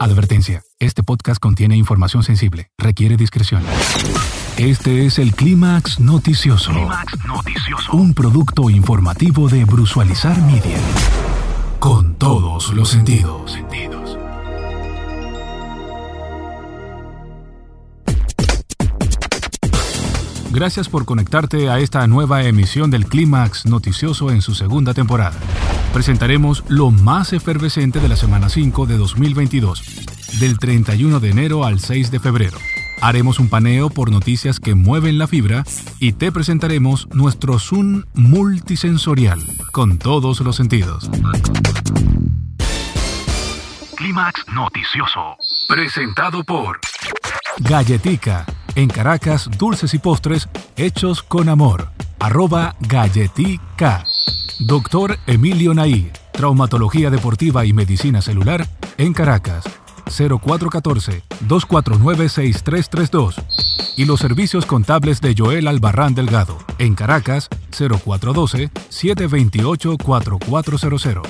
Advertencia. Este podcast contiene información sensible. Requiere discreción. Este es el Clímax Noticioso. Noticioso. Un producto informativo de Brusualizar Media. Con todos los sentidos. sentidos. Gracias por conectarte a esta nueva emisión del Clímax Noticioso en su segunda temporada. Presentaremos lo más efervescente de la semana 5 de 2022, del 31 de enero al 6 de febrero. Haremos un paneo por noticias que mueven la fibra y te presentaremos nuestro Zoom multisensorial con todos los sentidos. Clímax Noticioso. Presentado por Galletica. En Caracas, dulces y postres hechos con amor. Arroba Galletica. Doctor Emilio Naí. Traumatología deportiva y medicina celular en Caracas. 0414-249-6332. Y los servicios contables de Joel Albarrán Delgado en Caracas 0412-728-4400.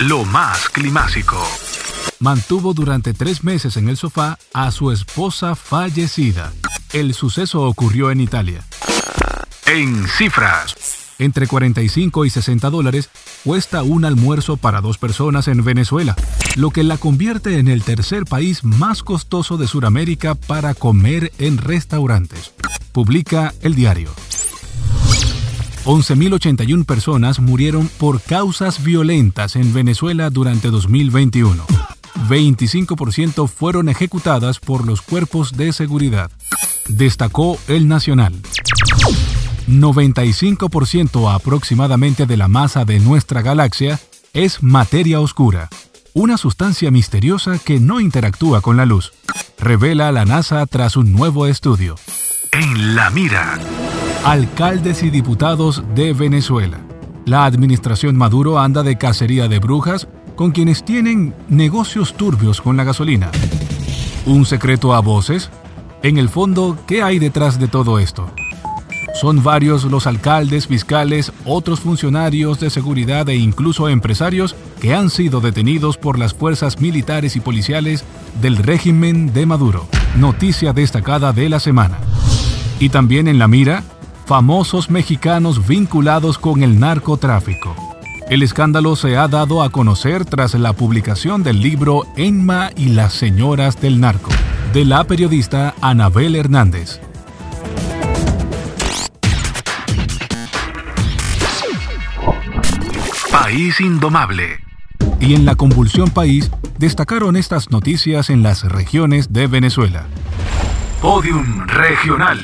Lo más climático. Mantuvo durante tres meses en el sofá a su esposa fallecida. El suceso ocurrió en Italia. En cifras. Entre 45 y 60 dólares cuesta un almuerzo para dos personas en Venezuela, lo que la convierte en el tercer país más costoso de Sudamérica para comer en restaurantes. Publica el diario. 11.081 personas murieron por causas violentas en Venezuela durante 2021. 25% fueron ejecutadas por los cuerpos de seguridad. Destacó el Nacional. 95% aproximadamente de la masa de nuestra galaxia es materia oscura, una sustancia misteriosa que no interactúa con la luz, revela la NASA tras un nuevo estudio. En la mira. Alcaldes y diputados de Venezuela. La administración Maduro anda de cacería de brujas con quienes tienen negocios turbios con la gasolina. ¿Un secreto a voces? En el fondo, ¿qué hay detrás de todo esto? Son varios los alcaldes, fiscales, otros funcionarios de seguridad e incluso empresarios que han sido detenidos por las fuerzas militares y policiales del régimen de Maduro. Noticia destacada de la semana. Y también en la mira, famosos mexicanos vinculados con el narcotráfico. El escándalo se ha dado a conocer tras la publicación del libro Enma y las señoras del narco, de la periodista Anabel Hernández. País Indomable. Y en la convulsión país destacaron estas noticias en las regiones de Venezuela. Podium Regional.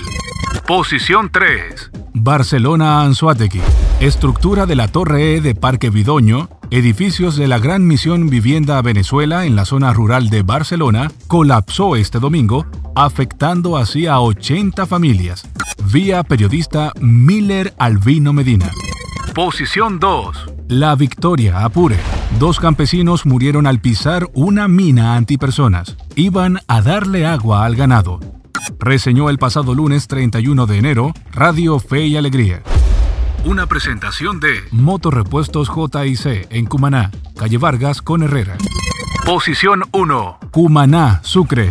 Posición 3. Barcelona Anzuategui. Estructura de la Torre E de Parque Vidoño, edificios de la Gran Misión Vivienda Venezuela en la zona rural de Barcelona, colapsó este domingo, afectando así a 80 familias. Vía periodista Miller Albino Medina. Posición 2. La Victoria, Apure. Dos campesinos murieron al pisar una mina antipersonas. Iban a darle agua al ganado. Reseñó el pasado lunes 31 de enero Radio Fe y Alegría. Una presentación de Motorrepuestos JIC en Cumaná, calle Vargas con Herrera. Posición 1. Cumaná, Sucre.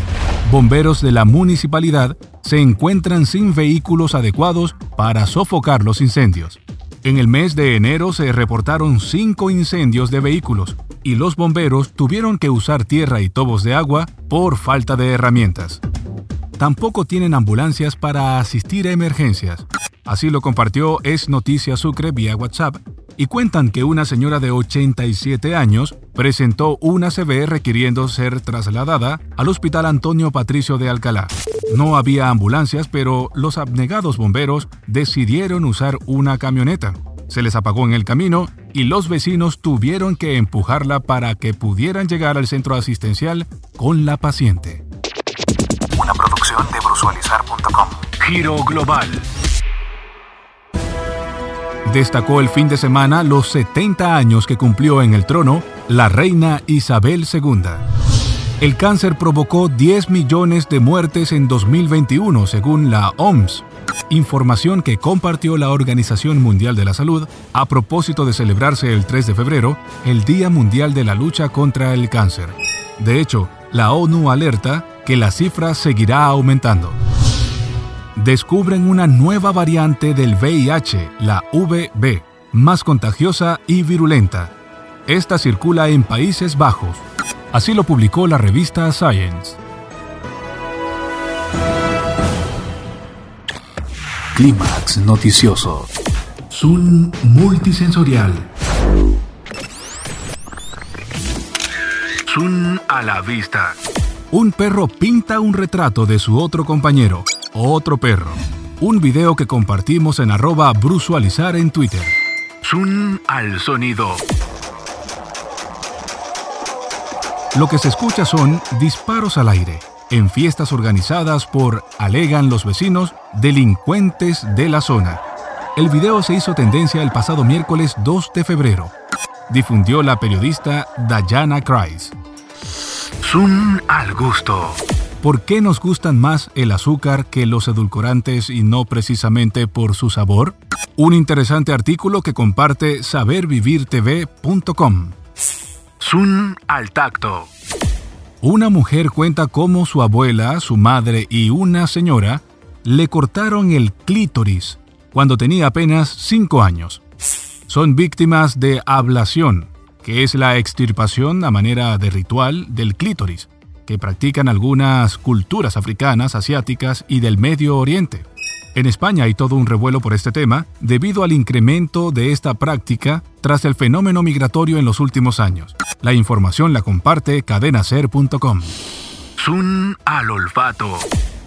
Bomberos de la municipalidad se encuentran sin vehículos adecuados para sofocar los incendios. En el mes de enero se reportaron cinco incendios de vehículos y los bomberos tuvieron que usar tierra y tobos de agua por falta de herramientas. Tampoco tienen ambulancias para asistir a emergencias. Así lo compartió Es Noticia Sucre vía WhatsApp y cuentan que una señora de 87 años presentó una CB requiriendo ser trasladada al Hospital Antonio Patricio de Alcalá. No había ambulancias, pero los abnegados bomberos decidieron usar una camioneta. Se les apagó en el camino y los vecinos tuvieron que empujarla para que pudieran llegar al centro asistencial con la paciente. Una producción de brusualizar.com. Giro Global. Destacó el fin de semana los 70 años que cumplió en el trono la reina Isabel II. El cáncer provocó 10 millones de muertes en 2021, según la OMS. información que compartió la Organización Mundial de la Salud a propósito de celebrarse el 3 de febrero el Día Mundial de la Lucha contra el Cáncer. De hecho, la ONU alerta que la cifra seguirá aumentando. Descubren una nueva variante del VIH, la VB, más contagiosa y virulenta. Esta circula en Países Bajos. Así lo publicó la revista Science. Clímax noticioso. Zoom multisensorial. Zoom a la vista. Un perro pinta un retrato de su otro compañero, otro perro. Un video que compartimos en arroba brusualizar en Twitter. Zoom al sonido. Lo que se escucha son disparos al aire en fiestas organizadas por, alegan los vecinos, delincuentes de la zona. El video se hizo tendencia el pasado miércoles 2 de febrero. Difundió la periodista Diana Kreis. Zoom al gusto. ¿Por qué nos gustan más el azúcar que los edulcorantes y no precisamente por su sabor? Un interesante artículo que comparte sabervivirtv.com. Zoom al tacto. Una mujer cuenta cómo su abuela, su madre y una señora le cortaron el clítoris cuando tenía apenas 5 años. Son víctimas de ablación, que es la extirpación a manera de ritual del clítoris, que practican algunas culturas africanas, asiáticas y del Medio Oriente. En España hay todo un revuelo por este tema debido al incremento de esta práctica tras el fenómeno migratorio en los últimos años. La información la comparte cadenacer.com. Zoom al olfato.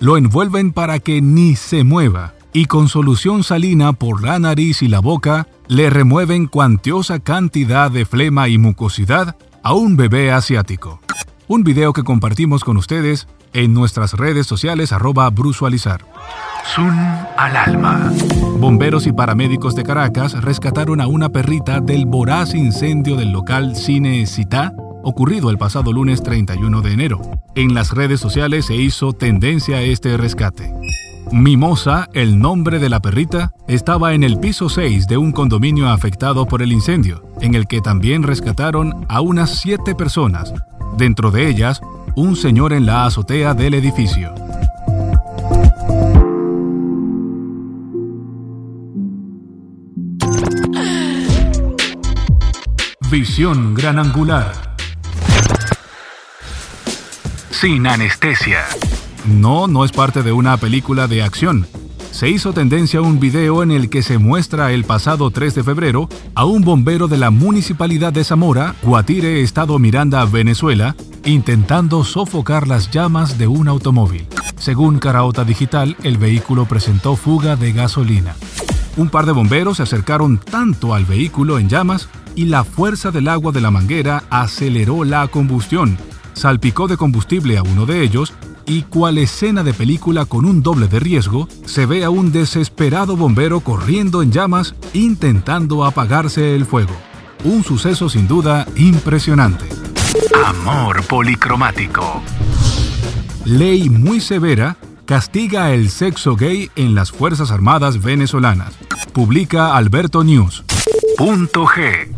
Lo envuelven para que ni se mueva y con solución salina por la nariz y la boca le remueven cuantiosa cantidad de flema y mucosidad a un bebé asiático. Un video que compartimos con ustedes en nuestras redes sociales arroba brusualizar. Zoom al alma. Bomberos y paramédicos de Caracas rescataron a una perrita del voraz incendio del local Cine Cita, ocurrido el pasado lunes 31 de enero. En las redes sociales se hizo tendencia a este rescate. Mimosa, el nombre de la perrita, estaba en el piso 6 de un condominio afectado por el incendio, en el que también rescataron a unas siete personas, dentro de ellas un señor en la azotea del edificio. Visión gran angular. Sin anestesia. No, no es parte de una película de acción. Se hizo tendencia un video en el que se muestra el pasado 3 de febrero a un bombero de la municipalidad de Zamora, Guatire, Estado Miranda, Venezuela, intentando sofocar las llamas de un automóvil. Según Caraota Digital, el vehículo presentó fuga de gasolina. Un par de bomberos se acercaron tanto al vehículo en llamas y la fuerza del agua de la manguera aceleró la combustión, salpicó de combustible a uno de ellos y cual escena de película con un doble de riesgo, se ve a un desesperado bombero corriendo en llamas intentando apagarse el fuego. Un suceso sin duda impresionante. Amor policromático. Ley muy severa castiga el sexo gay en las Fuerzas Armadas venezolanas. Publica Alberto News. Punto G.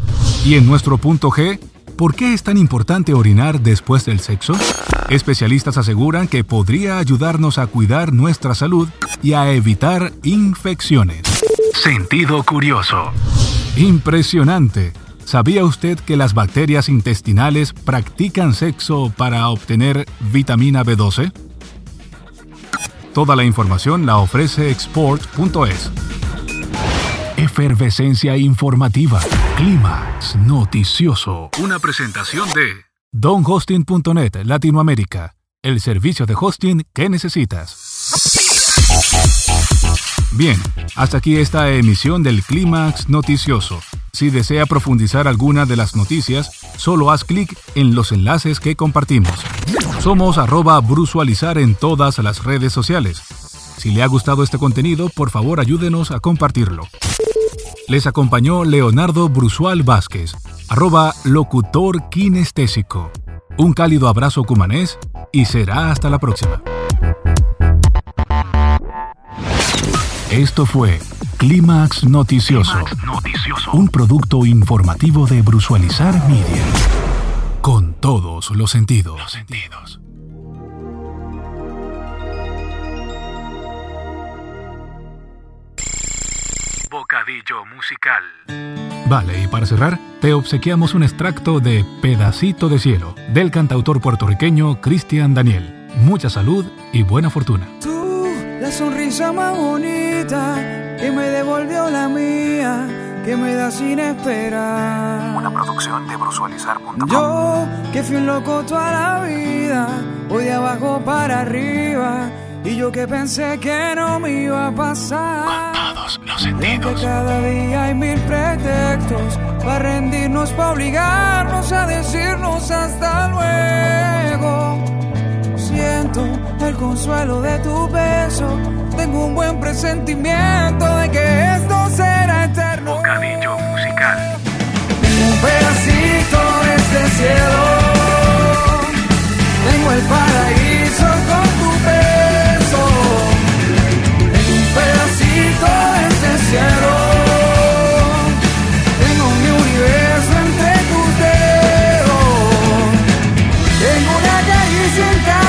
Y en nuestro punto G, ¿por qué es tan importante orinar después del sexo? Especialistas aseguran que podría ayudarnos a cuidar nuestra salud y a evitar infecciones. Sentido curioso. Impresionante. ¿Sabía usted que las bacterias intestinales practican sexo para obtener vitamina B12? Toda la información la ofrece export.es. Efervescencia informativa. Clímax noticioso. Una presentación de donhosting.net Latinoamérica. El servicio de hosting que necesitas. Bien, hasta aquí esta emisión del Clímax Noticioso. Si desea profundizar alguna de las noticias, solo haz clic en los enlaces que compartimos. Somos arroba brusualizar en todas las redes sociales. Si le ha gustado este contenido, por favor ayúdenos a compartirlo. Les acompañó Leonardo Brusual Vázquez, arroba locutor kinestésico. Un cálido abrazo cumanés y será hasta la próxima. Esto fue Clímax Noticioso, Clímax Noticioso. un producto informativo de Brusualizar Media. Con todos los sentidos. Los sentidos. Bocadillo musical. Vale, y para cerrar, te obsequiamos un extracto de Pedacito de Cielo, del cantautor puertorriqueño Cristian Daniel. Mucha salud y buena fortuna. Tú, la sonrisa más bonita que me devolvió la mía, que me da sin esperar. Una producción de brusualizar.com. Yo, que fui un loco toda la vida, voy de abajo para arriba. Y yo que pensé que no me iba a pasar. Cada día hay mil pretextos para rendirnos, para obligarnos a decirnos hasta luego. Siento el consuelo de tu beso, tengo un buen presentimiento de que esto será presentar.